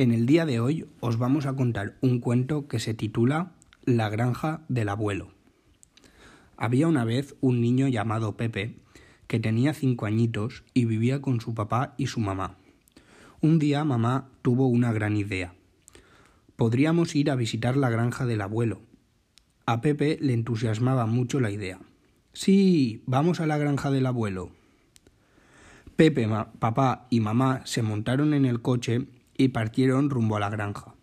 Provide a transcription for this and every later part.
En el día de hoy os vamos a contar un cuento que se titula La granja del abuelo. Había una vez un niño llamado Pepe que tenía cinco añitos y vivía con su papá y su mamá. Un día mamá tuvo una gran idea. Podríamos ir a visitar la granja del abuelo. A Pepe le entusiasmaba mucho la idea. Sí, vamos a la granja del abuelo. Pepe, papá y mamá se montaron en el coche y partieron rumbo a la granja.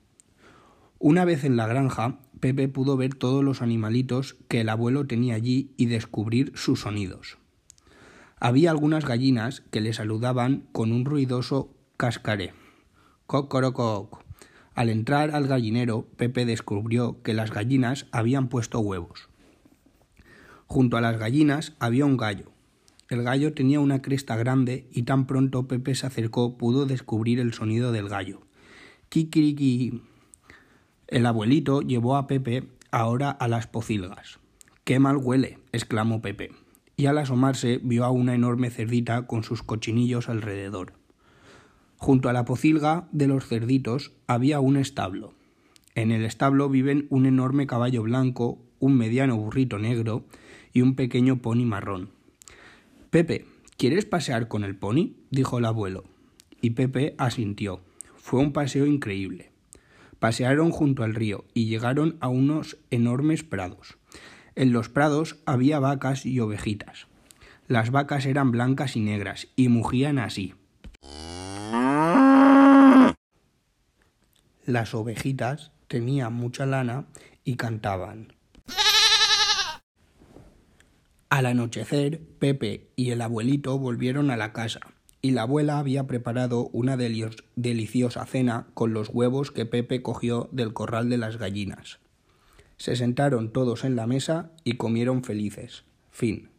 Una vez en la granja, Pepe pudo ver todos los animalitos que el abuelo tenía allí y descubrir sus sonidos. Había algunas gallinas que le saludaban con un ruidoso cascaré. Cocorococ. Al entrar al gallinero, Pepe descubrió que las gallinas habían puesto huevos. Junto a las gallinas había un gallo. El gallo tenía una cresta grande y tan pronto Pepe se acercó pudo descubrir el sonido del gallo. Kikiriki. El abuelito llevó a Pepe ahora a las pocilgas. ¡Qué mal huele! exclamó Pepe, y al asomarse vio a una enorme cerdita con sus cochinillos alrededor. Junto a la pocilga de los cerditos había un establo. En el establo viven un enorme caballo blanco, un mediano burrito negro y un pequeño pony marrón. Pepe, ¿quieres pasear con el pony? dijo el abuelo. Y Pepe asintió. Fue un paseo increíble. Pasearon junto al río y llegaron a unos enormes prados. En los prados había vacas y ovejitas. Las vacas eran blancas y negras y mugían así. Las ovejitas tenían mucha lana y cantaban. Al anochecer, Pepe y el abuelito volvieron a la casa, y la abuela había preparado una deliciosa cena con los huevos que Pepe cogió del corral de las gallinas. Se sentaron todos en la mesa y comieron felices. Fin.